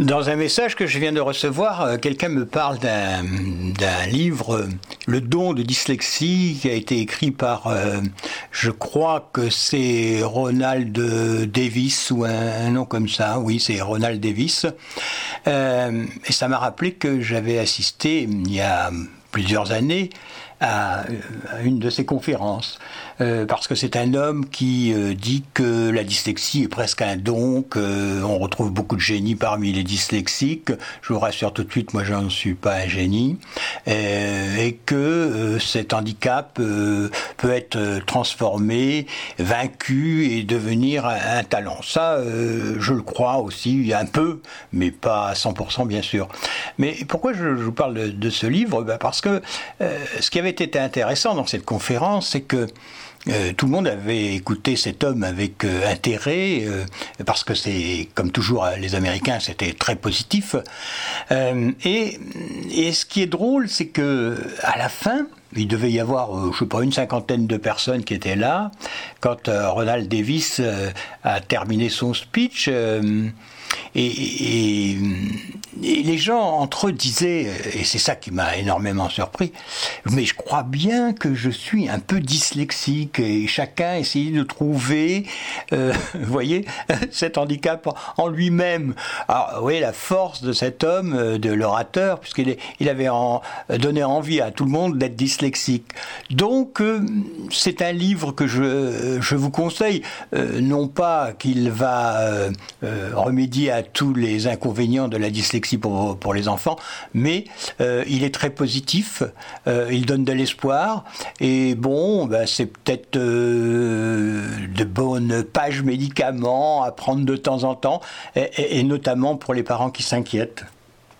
Dans un message que je viens de recevoir, euh, quelqu'un me parle d'un livre, euh, Le don de dyslexie, qui a été écrit par, euh, je crois que c'est Ronald Davis ou un, nom comme ça. Oui, c'est Ronald Davis. et ça m'a rappelé que j'avais assisté il y a plusieurs années à, une de ses conférences, euh, parce que c'est un homme qui euh, dit que la dyslexie est presque un don, qu'on retrouve beaucoup de génie parmi les dyslexiques. Je vous rassure tout de suite, moi je ne suis pas un génie, euh, et que cet handicap peut être transformé, vaincu et devenir un, talent. Ça, je le crois aussi un peu, mais pas à 100% bien sûr. Mais pourquoi je, vous parle de, ce livre? Ben, Parce que ce qui avait été intéressant dans cette conférence, c'est que euh, tout le monde avait écouté cet homme avec euh, intérêt, euh, parce que c'est, comme toujours, les Américains, c'était très positif. Et, et, ce qui est drôle, c'est que à la fin, il devait y avoir, je sais pas, une cinquantaine de personnes qui étaient là. Quand Ronald Davis a terminé son speech, et, les gens entre eux disaient, et c'est ça qui m'a énormément surpris, mais je crois bien que je suis un peu dyslexique et chacun essayait de trouver, euh, vous voyez, cet handicap en lui-même. Alors, oui, la force de cet homme, euh, de l'orateur, puisqu'il il avait donné envie à tout le monde d'être dyslexique. Donc, euh, c'est un livre que je, je vous conseille, non pas qu'il va remédier à tous les inconvénients de la dyslexie pour, pour les enfants, mais euh, il est très positif, euh, il donne de l'espoir, et bon, ben, c'est peut-être euh, de bonnes pages médicaments à prendre de temps en temps, et notamment pour les parents qui s'inquiètent.